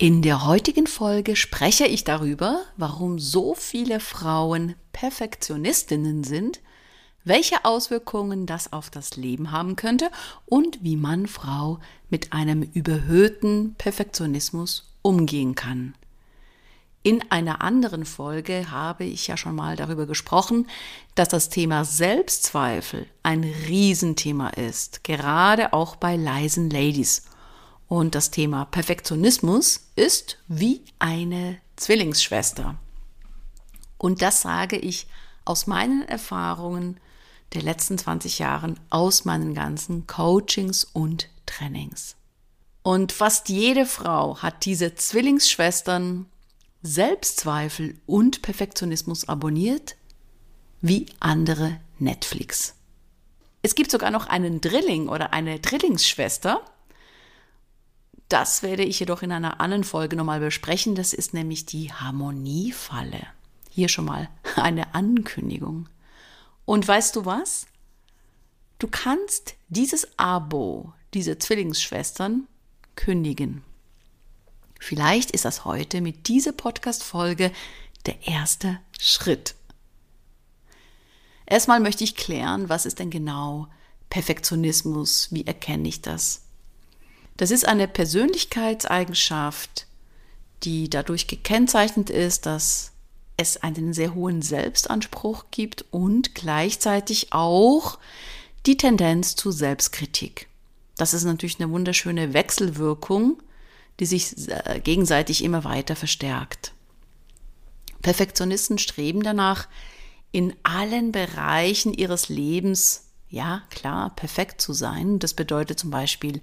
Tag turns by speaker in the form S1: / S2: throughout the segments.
S1: In der heutigen Folge spreche ich darüber, warum so viele Frauen Perfektionistinnen sind, welche Auswirkungen das auf das Leben haben könnte und wie man Frau mit einem überhöhten Perfektionismus umgehen kann. In einer anderen Folge habe ich ja schon mal darüber gesprochen, dass das Thema Selbstzweifel ein Riesenthema ist, gerade auch bei leisen Ladies. Und das Thema Perfektionismus ist wie eine Zwillingsschwester. Und das sage ich aus meinen Erfahrungen der letzten 20 Jahren, aus meinen ganzen Coachings und Trainings. Und fast jede Frau hat diese Zwillingsschwestern Selbstzweifel und Perfektionismus abonniert, wie andere Netflix. Es gibt sogar noch einen Drilling oder eine Drillingsschwester, das werde ich jedoch in einer anderen Folge nochmal besprechen. Das ist nämlich die Harmoniefalle. Hier schon mal eine Ankündigung. Und weißt du was? Du kannst dieses Abo, diese Zwillingsschwestern, kündigen. Vielleicht ist das heute mit dieser Podcast-Folge der erste Schritt. Erstmal möchte ich klären, was ist denn genau Perfektionismus? Wie erkenne ich das? Das ist eine Persönlichkeitseigenschaft, die dadurch gekennzeichnet ist, dass es einen sehr hohen Selbstanspruch gibt und gleichzeitig auch die Tendenz zu Selbstkritik. Das ist natürlich eine wunderschöne Wechselwirkung, die sich äh, gegenseitig immer weiter verstärkt. Perfektionisten streben danach, in allen Bereichen ihres Lebens, ja klar, perfekt zu sein. Das bedeutet zum Beispiel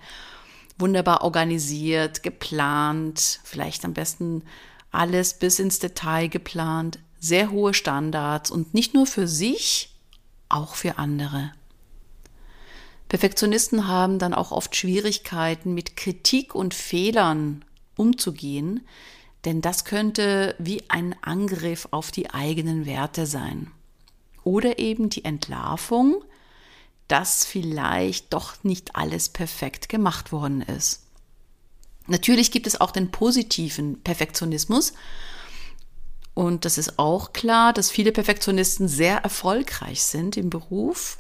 S1: wunderbar organisiert, geplant, vielleicht am besten alles bis ins Detail geplant, sehr hohe Standards und nicht nur für sich, auch für andere. Perfektionisten haben dann auch oft Schwierigkeiten mit Kritik und Fehlern umzugehen, denn das könnte wie ein Angriff auf die eigenen Werte sein. Oder eben die Entlarvung, dass vielleicht doch nicht alles perfekt gemacht worden ist. Natürlich gibt es auch den positiven Perfektionismus. Und das ist auch klar, dass viele Perfektionisten sehr erfolgreich sind im Beruf.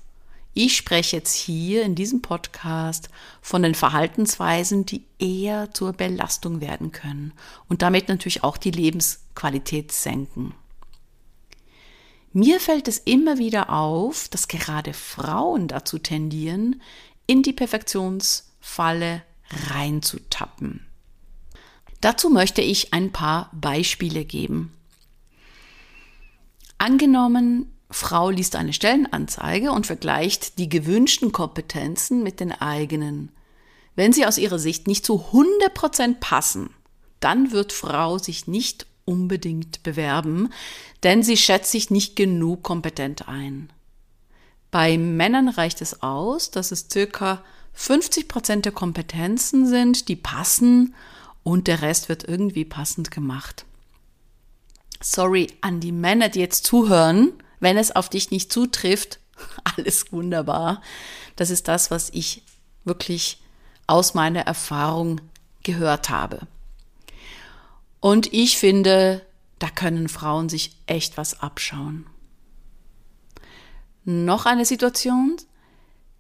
S1: Ich spreche jetzt hier in diesem Podcast von den Verhaltensweisen, die eher zur Belastung werden können und damit natürlich auch die Lebensqualität senken. Mir fällt es immer wieder auf, dass gerade Frauen dazu tendieren, in die Perfektionsfalle reinzutappen. Dazu möchte ich ein paar Beispiele geben. Angenommen, Frau liest eine Stellenanzeige und vergleicht die gewünschten Kompetenzen mit den eigenen. Wenn sie aus ihrer Sicht nicht zu 100% passen, dann wird Frau sich nicht unbedingt bewerben, denn sie schätzt sich nicht genug kompetent ein. Bei Männern reicht es aus, dass es circa 50 Prozent der Kompetenzen sind, die passen und der Rest wird irgendwie passend gemacht. Sorry an die Männer, die jetzt zuhören, wenn es auf dich nicht zutrifft, alles wunderbar. Das ist das, was ich wirklich aus meiner Erfahrung gehört habe. Und ich finde, da können Frauen sich echt was abschauen. Noch eine Situation.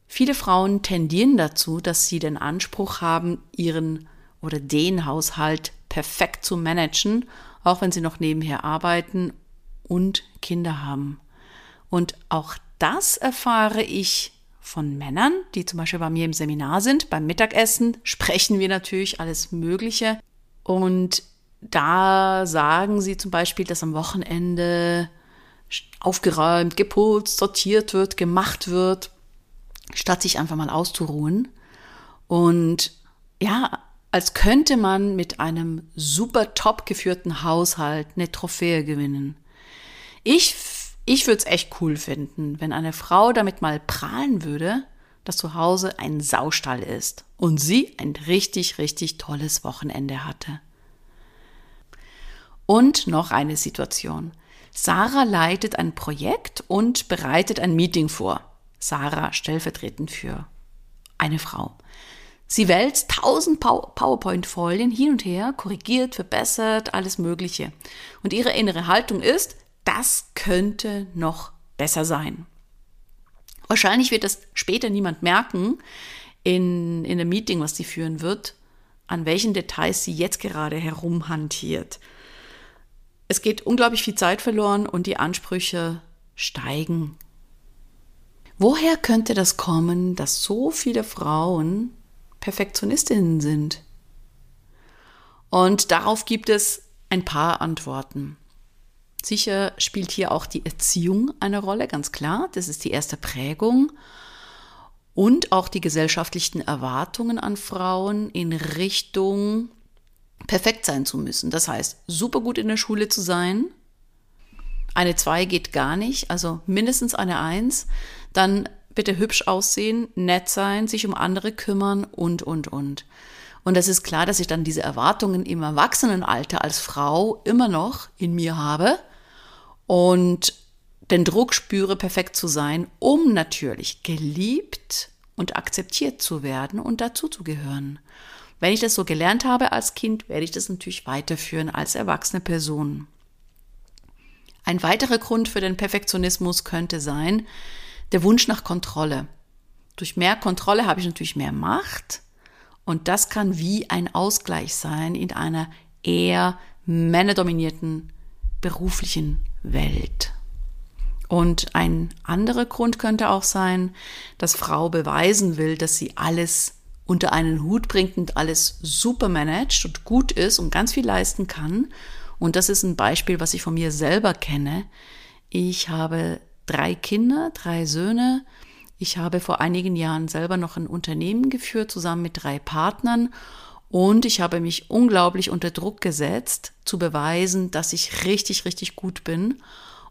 S1: Viele Frauen tendieren dazu, dass sie den Anspruch haben, ihren oder den Haushalt perfekt zu managen, auch wenn sie noch nebenher arbeiten und Kinder haben. Und auch das erfahre ich von Männern, die zum Beispiel bei mir im Seminar sind. Beim Mittagessen sprechen wir natürlich alles Mögliche. Und da sagen sie zum Beispiel, dass am Wochenende aufgeräumt, geputzt, sortiert wird, gemacht wird, statt sich einfach mal auszuruhen. Und ja, als könnte man mit einem super top geführten Haushalt eine Trophäe gewinnen. Ich, ich würde es echt cool finden, wenn eine Frau damit mal prahlen würde, dass zu Hause ein Saustall ist und sie ein richtig, richtig tolles Wochenende hatte. Und noch eine Situation. Sarah leitet ein Projekt und bereitet ein Meeting vor. Sarah stellvertretend für eine Frau. Sie wälzt tausend PowerPoint-Folien hin und her, korrigiert, verbessert, alles Mögliche. Und ihre innere Haltung ist, das könnte noch besser sein. Wahrscheinlich wird das später niemand merken in, in einem Meeting, was sie führen wird, an welchen Details sie jetzt gerade herumhantiert. Es geht unglaublich viel Zeit verloren und die Ansprüche steigen. Woher könnte das kommen, dass so viele Frauen Perfektionistinnen sind? Und darauf gibt es ein paar Antworten. Sicher spielt hier auch die Erziehung eine Rolle, ganz klar. Das ist die erste Prägung. Und auch die gesellschaftlichen Erwartungen an Frauen in Richtung perfekt sein zu müssen. Das heißt, super gut in der Schule zu sein. Eine 2 geht gar nicht, also mindestens eine 1. Dann bitte hübsch aussehen, nett sein, sich um andere kümmern und, und, und. Und es ist klar, dass ich dann diese Erwartungen im Erwachsenenalter als Frau immer noch in mir habe und den Druck spüre, perfekt zu sein, um natürlich geliebt und akzeptiert zu werden und dazu zu gehören. Wenn ich das so gelernt habe als Kind, werde ich das natürlich weiterführen als erwachsene Person. Ein weiterer Grund für den Perfektionismus könnte sein, der Wunsch nach Kontrolle. Durch mehr Kontrolle habe ich natürlich mehr Macht und das kann wie ein Ausgleich sein in einer eher männerdominierten beruflichen Welt. Und ein anderer Grund könnte auch sein, dass Frau beweisen will, dass sie alles unter einen Hut bringt und alles super managt und gut ist und ganz viel leisten kann. Und das ist ein Beispiel, was ich von mir selber kenne. Ich habe drei Kinder, drei Söhne. Ich habe vor einigen Jahren selber noch ein Unternehmen geführt, zusammen mit drei Partnern. Und ich habe mich unglaublich unter Druck gesetzt, zu beweisen, dass ich richtig, richtig gut bin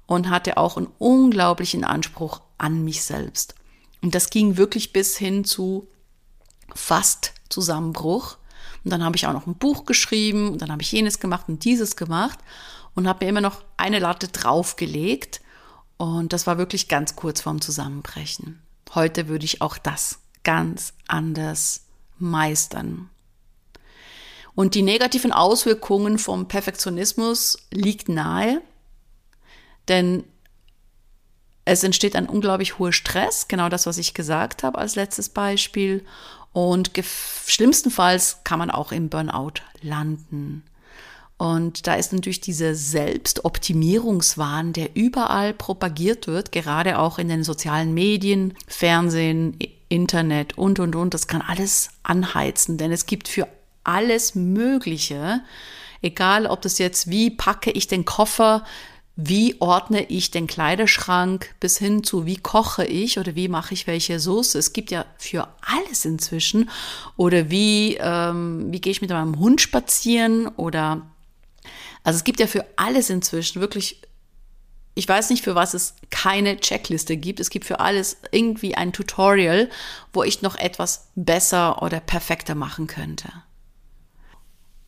S1: und hatte auch einen unglaublichen Anspruch an mich selbst. Und das ging wirklich bis hin zu fast Zusammenbruch. Und dann habe ich auch noch ein Buch geschrieben und dann habe ich jenes gemacht und dieses gemacht und habe mir immer noch eine Latte draufgelegt. Und das war wirklich ganz kurz vorm Zusammenbrechen. Heute würde ich auch das ganz anders meistern. Und die negativen Auswirkungen vom Perfektionismus liegt nahe, denn es entsteht ein unglaublich hoher Stress, genau das, was ich gesagt habe als letztes Beispiel. Und schlimmstenfalls kann man auch im Burnout landen. Und da ist natürlich dieser Selbstoptimierungswahn, der überall propagiert wird, gerade auch in den sozialen Medien, Fernsehen, Internet und, und, und. Das kann alles anheizen, denn es gibt für alles Mögliche. Egal, ob das jetzt, wie packe ich den Koffer, wie ordne ich den Kleiderschrank bis hin zu, wie koche ich oder wie mache ich welche Soße. Es gibt ja für alles inzwischen. Oder wie, ähm, wie gehe ich mit meinem Hund spazieren oder also es gibt ja für alles inzwischen wirklich ich weiß nicht, für was es keine Checkliste gibt. Es gibt für alles irgendwie ein Tutorial, wo ich noch etwas besser oder perfekter machen könnte.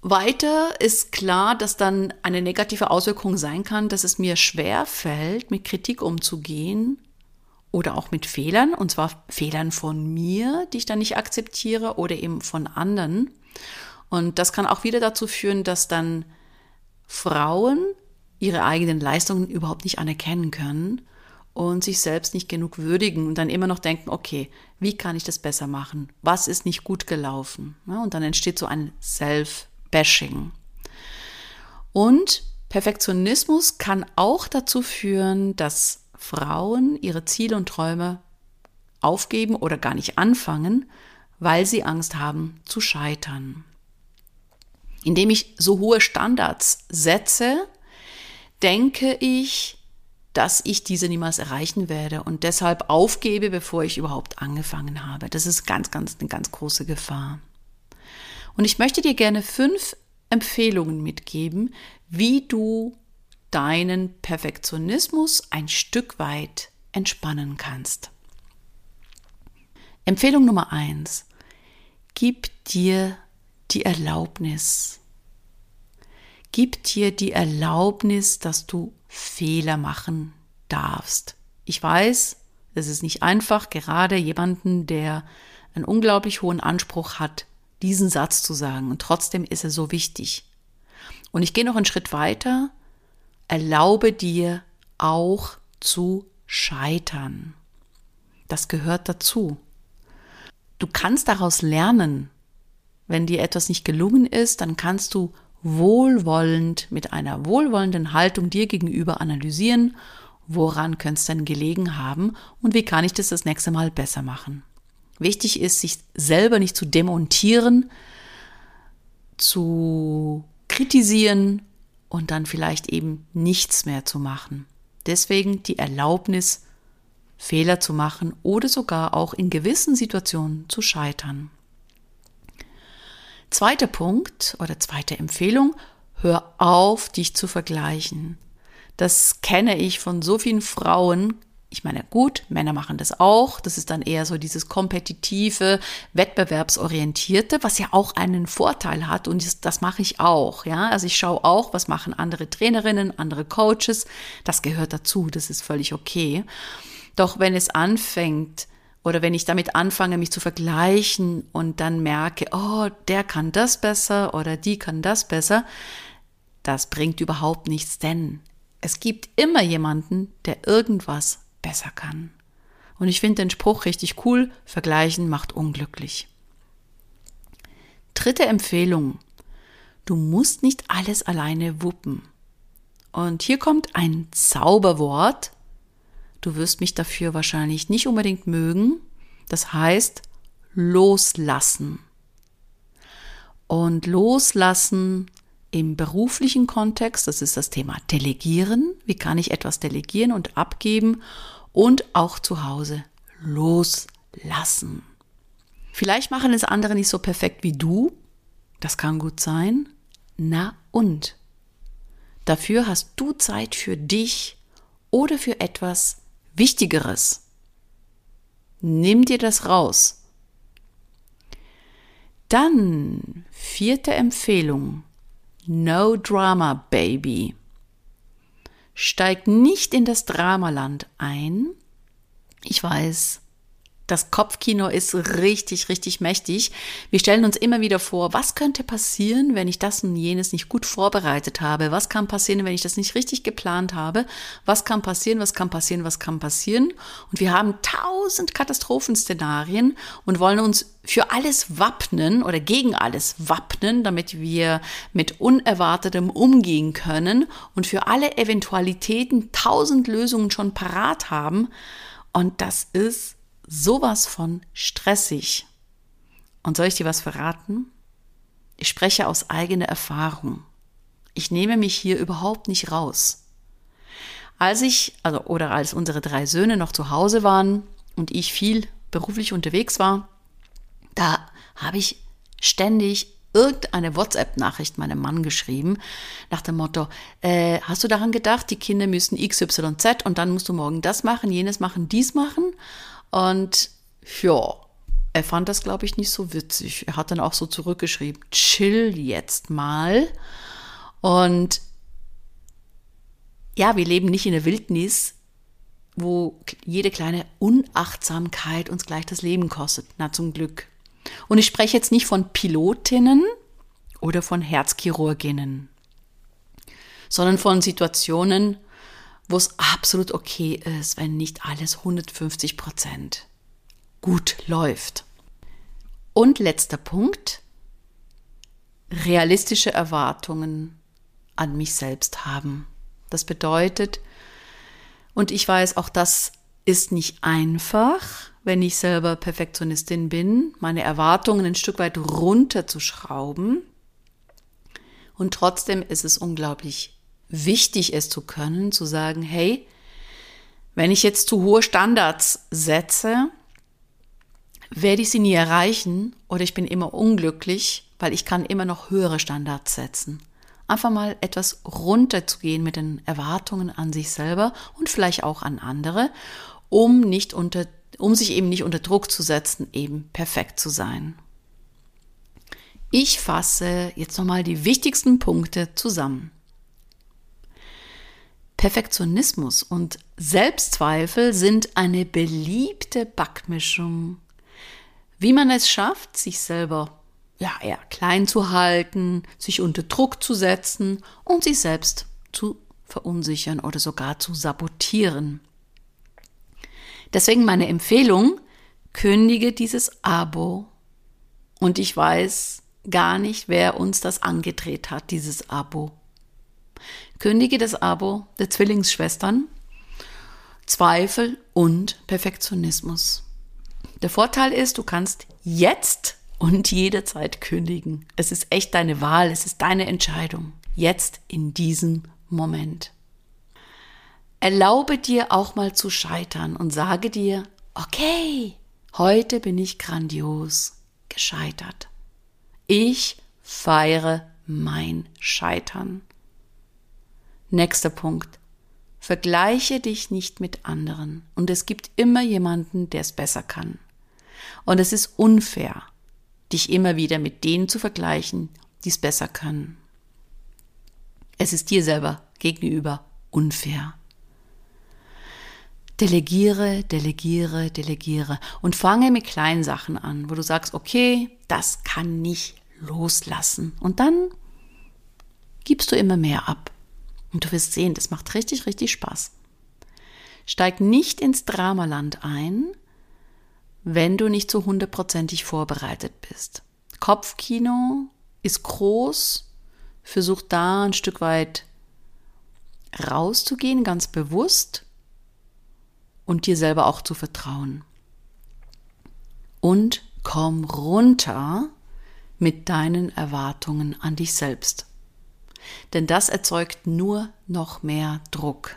S1: Weiter ist klar, dass dann eine negative Auswirkung sein kann, dass es mir schwer fällt, mit Kritik umzugehen oder auch mit Fehlern, und zwar Fehlern von mir, die ich dann nicht akzeptiere oder eben von anderen. Und das kann auch wieder dazu führen, dass dann Frauen ihre eigenen Leistungen überhaupt nicht anerkennen können und sich selbst nicht genug würdigen und dann immer noch denken, okay, wie kann ich das besser machen? Was ist nicht gut gelaufen? und dann entsteht so ein Self- Bashing. Und Perfektionismus kann auch dazu führen, dass Frauen ihre Ziele und Träume aufgeben oder gar nicht anfangen, weil sie Angst haben zu scheitern. Indem ich so hohe Standards setze, denke ich, dass ich diese niemals erreichen werde und deshalb aufgebe, bevor ich überhaupt angefangen habe. Das ist ganz, ganz eine ganz große Gefahr. Und ich möchte dir gerne fünf Empfehlungen mitgeben, wie du deinen Perfektionismus ein Stück weit entspannen kannst. Empfehlung Nummer eins: Gib dir die Erlaubnis. Gib dir die Erlaubnis, dass du Fehler machen darfst. Ich weiß, es ist nicht einfach, gerade jemanden, der einen unglaublich hohen Anspruch hat, diesen Satz zu sagen. Und trotzdem ist er so wichtig. Und ich gehe noch einen Schritt weiter. Erlaube dir auch zu scheitern. Das gehört dazu. Du kannst daraus lernen. Wenn dir etwas nicht gelungen ist, dann kannst du wohlwollend mit einer wohlwollenden Haltung dir gegenüber analysieren, woran könnte es denn gelegen haben und wie kann ich das das nächste Mal besser machen. Wichtig ist, sich selber nicht zu demontieren, zu kritisieren und dann vielleicht eben nichts mehr zu machen. Deswegen die Erlaubnis, Fehler zu machen oder sogar auch in gewissen Situationen zu scheitern. Zweiter Punkt oder zweite Empfehlung, hör auf, dich zu vergleichen. Das kenne ich von so vielen Frauen, ich meine, gut, Männer machen das auch. Das ist dann eher so dieses kompetitive, wettbewerbsorientierte, was ja auch einen Vorteil hat. Und das, das mache ich auch. Ja, also ich schaue auch, was machen andere Trainerinnen, andere Coaches. Das gehört dazu. Das ist völlig okay. Doch wenn es anfängt, oder wenn ich damit anfange, mich zu vergleichen und dann merke, oh, der kann das besser oder die kann das besser, das bringt überhaupt nichts, denn es gibt immer jemanden, der irgendwas besser kann. Und ich finde den Spruch richtig cool, vergleichen macht unglücklich. Dritte Empfehlung. Du musst nicht alles alleine wuppen. Und hier kommt ein Zauberwort. Du wirst mich dafür wahrscheinlich nicht unbedingt mögen. Das heißt loslassen. Und loslassen im beruflichen Kontext, das ist das Thema Delegieren. Wie kann ich etwas delegieren und abgeben? Und auch zu Hause loslassen. Vielleicht machen es andere nicht so perfekt wie du. Das kann gut sein. Na und? Dafür hast du Zeit für dich oder für etwas Wichtigeres. Nimm dir das raus. Dann vierte Empfehlung. No Drama, Baby. Steig nicht in das Dramaland ein. Ich weiß, das Kopfkino ist richtig, richtig mächtig. Wir stellen uns immer wieder vor, was könnte passieren, wenn ich das und jenes nicht gut vorbereitet habe? Was kann passieren, wenn ich das nicht richtig geplant habe? Was kann passieren, was kann passieren, was kann passieren? Und wir haben tausend Katastrophenszenarien und wollen uns für alles wappnen oder gegen alles wappnen, damit wir mit Unerwartetem umgehen können und für alle Eventualitäten tausend Lösungen schon parat haben. Und das ist sowas von stressig. Und soll ich dir was verraten? Ich spreche aus eigener Erfahrung. Ich nehme mich hier überhaupt nicht raus. Als ich, also, oder als unsere drei Söhne noch zu Hause waren und ich viel beruflich unterwegs war, da habe ich ständig irgendeine WhatsApp-Nachricht meinem Mann geschrieben, nach dem Motto, äh, hast du daran gedacht, die Kinder müssen X, Y, Z und dann musst du morgen das machen, jenes machen, dies machen. Und ja, er fand das, glaube ich, nicht so witzig. Er hat dann auch so zurückgeschrieben, chill jetzt mal. Und ja, wir leben nicht in der Wildnis, wo jede kleine Unachtsamkeit uns gleich das Leben kostet. Na, zum Glück. Und ich spreche jetzt nicht von Pilotinnen oder von Herzchirurginnen, sondern von Situationen, wo es absolut okay ist, wenn nicht alles 150 Prozent gut läuft. Und letzter Punkt, realistische Erwartungen an mich selbst haben. Das bedeutet, und ich weiß, auch das ist nicht einfach, wenn ich selber Perfektionistin bin, meine Erwartungen ein Stück weit runterzuschrauben. Und trotzdem ist es unglaublich wichtig, es zu können, zu sagen, hey, wenn ich jetzt zu hohe Standards setze, werde ich sie nie erreichen oder ich bin immer unglücklich weil ich kann immer noch höhere Standards setzen. Einfach mal etwas runterzugehen mit den Erwartungen an sich selber und vielleicht auch an andere, um nicht unter, um sich eben nicht unter Druck zu setzen, eben perfekt zu sein. Ich fasse jetzt nochmal die wichtigsten Punkte zusammen. Perfektionismus und Selbstzweifel sind eine beliebte Backmischung. Wie man es schafft, sich selber ja, eher klein zu halten, sich unter Druck zu setzen und sich selbst zu verunsichern oder sogar zu sabotieren. Deswegen meine Empfehlung, kündige dieses Abo. Und ich weiß gar nicht, wer uns das angedreht hat, dieses Abo. Kündige das Abo der Zwillingsschwestern, Zweifel und Perfektionismus. Der Vorteil ist, du kannst jetzt und jederzeit kündigen. Es ist echt deine Wahl, es ist deine Entscheidung. Jetzt in diesem Moment. Erlaube dir auch mal zu scheitern und sage dir, okay, heute bin ich grandios gescheitert. Ich feiere mein Scheitern. Nächster Punkt. Vergleiche dich nicht mit anderen. Und es gibt immer jemanden, der es besser kann. Und es ist unfair, dich immer wieder mit denen zu vergleichen, die es besser können. Es ist dir selber gegenüber unfair. Delegiere, delegiere, delegiere und fange mit kleinen Sachen an, wo du sagst, okay, das kann nicht loslassen. Und dann gibst du immer mehr ab. Und du wirst sehen, das macht richtig, richtig Spaß. Steig nicht ins Dramaland ein, wenn du nicht so hundertprozentig vorbereitet bist. Kopfkino ist groß, versuch da ein Stück weit rauszugehen, ganz bewusst und dir selber auch zu vertrauen. Und komm runter mit deinen Erwartungen an dich selbst. Denn das erzeugt nur noch mehr Druck.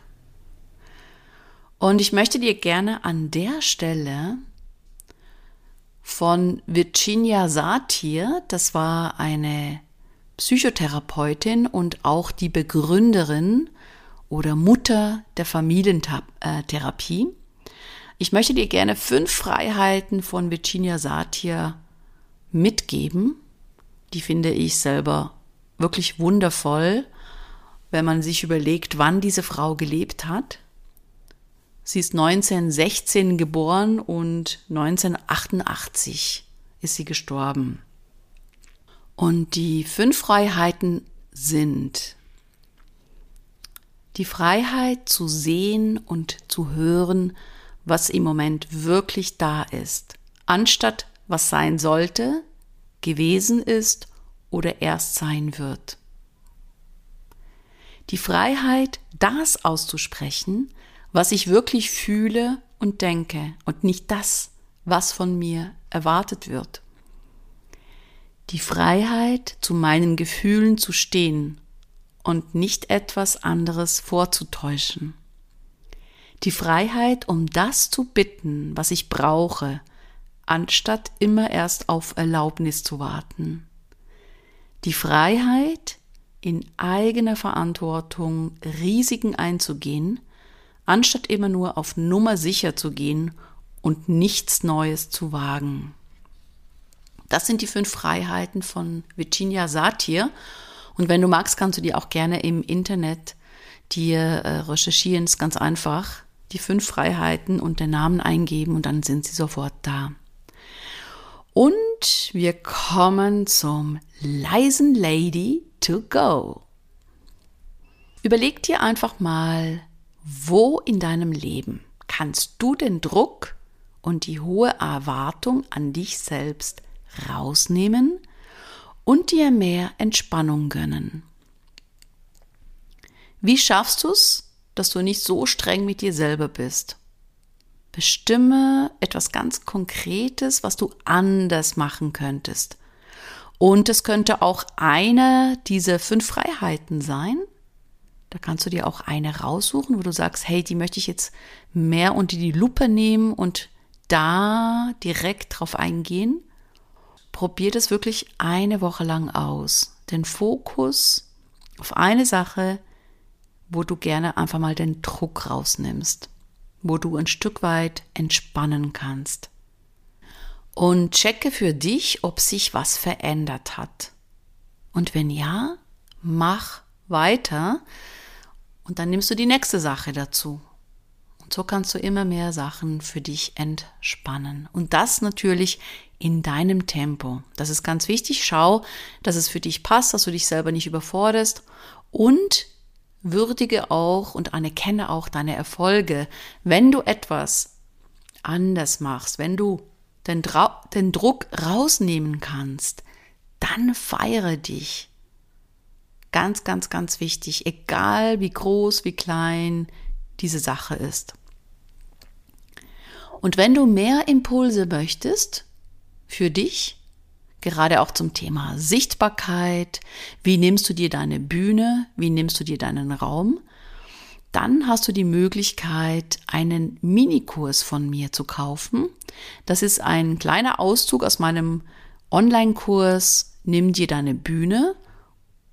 S1: Und ich möchte dir gerne an der Stelle von Virginia Satir. Das war eine Psychotherapeutin und auch die Begründerin oder Mutter der Familientherapie. Ich möchte dir gerne fünf Freiheiten von Virginia Satir mitgeben. Die finde ich selber wirklich wundervoll, wenn man sich überlegt, wann diese Frau gelebt hat. Sie ist 1916 geboren und 1988 ist sie gestorben. Und die fünf Freiheiten sind die Freiheit zu sehen und zu hören, was im Moment wirklich da ist, anstatt was sein sollte, gewesen ist oder erst sein wird. Die Freiheit, das auszusprechen, was ich wirklich fühle und denke und nicht das, was von mir erwartet wird. Die Freiheit, zu meinen Gefühlen zu stehen und nicht etwas anderes vorzutäuschen. Die Freiheit, um das zu bitten, was ich brauche, anstatt immer erst auf Erlaubnis zu warten. Die Freiheit, in eigener Verantwortung Risiken einzugehen, anstatt immer nur auf Nummer sicher zu gehen und nichts Neues zu wagen. Das sind die fünf Freiheiten von Virginia Satir. Und wenn du magst, kannst du die auch gerne im Internet dir äh, recherchieren. ist ganz einfach. Die fünf Freiheiten und den Namen eingeben und dann sind sie sofort da. Und wir kommen zum leisen Lady to go. Überleg dir einfach mal, wo in deinem Leben kannst du den Druck und die hohe Erwartung an dich selbst rausnehmen und dir mehr Entspannung gönnen? Wie schaffst du es, dass du nicht so streng mit dir selber bist? Bestimme etwas ganz Konkretes, was du anders machen könntest. Und es könnte auch eine dieser fünf Freiheiten sein, da kannst du dir auch eine raussuchen, wo du sagst, hey, die möchte ich jetzt mehr unter die Lupe nehmen und da direkt drauf eingehen. probier das wirklich eine Woche lang aus. Den Fokus auf eine Sache, wo du gerne einfach mal den Druck rausnimmst, wo du ein Stück weit entspannen kannst. Und checke für dich, ob sich was verändert hat. Und wenn ja, mach weiter und dann nimmst du die nächste Sache dazu. Und so kannst du immer mehr Sachen für dich entspannen. Und das natürlich in deinem Tempo. Das ist ganz wichtig. Schau, dass es für dich passt, dass du dich selber nicht überforderst und würdige auch und anerkenne auch deine Erfolge. Wenn du etwas anders machst, wenn du den, Dra den Druck rausnehmen kannst, dann feiere dich. Ganz, ganz, ganz wichtig, egal wie groß, wie klein diese Sache ist. Und wenn du mehr Impulse möchtest für dich, gerade auch zum Thema Sichtbarkeit, wie nimmst du dir deine Bühne, wie nimmst du dir deinen Raum, dann hast du die Möglichkeit, einen Minikurs von mir zu kaufen. Das ist ein kleiner Auszug aus meinem Online-Kurs Nimm dir deine Bühne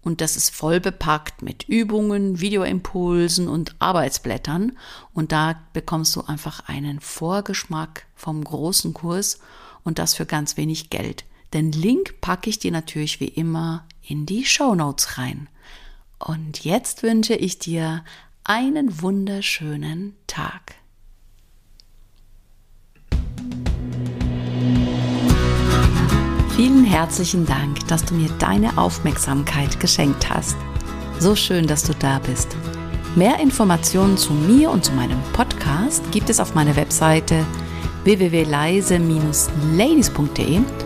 S1: und das ist voll bepackt mit Übungen, Videoimpulsen und Arbeitsblättern. Und da bekommst du einfach einen Vorgeschmack vom großen Kurs und das für ganz wenig Geld. Den Link packe ich dir natürlich wie immer in die Show Notes rein. Und jetzt wünsche ich dir einen wunderschönen Tag. Vielen herzlichen Dank, dass du mir deine Aufmerksamkeit geschenkt hast. So schön, dass du da bist. Mehr Informationen zu mir und zu meinem Podcast gibt es auf meiner Webseite www.leise-ladies.de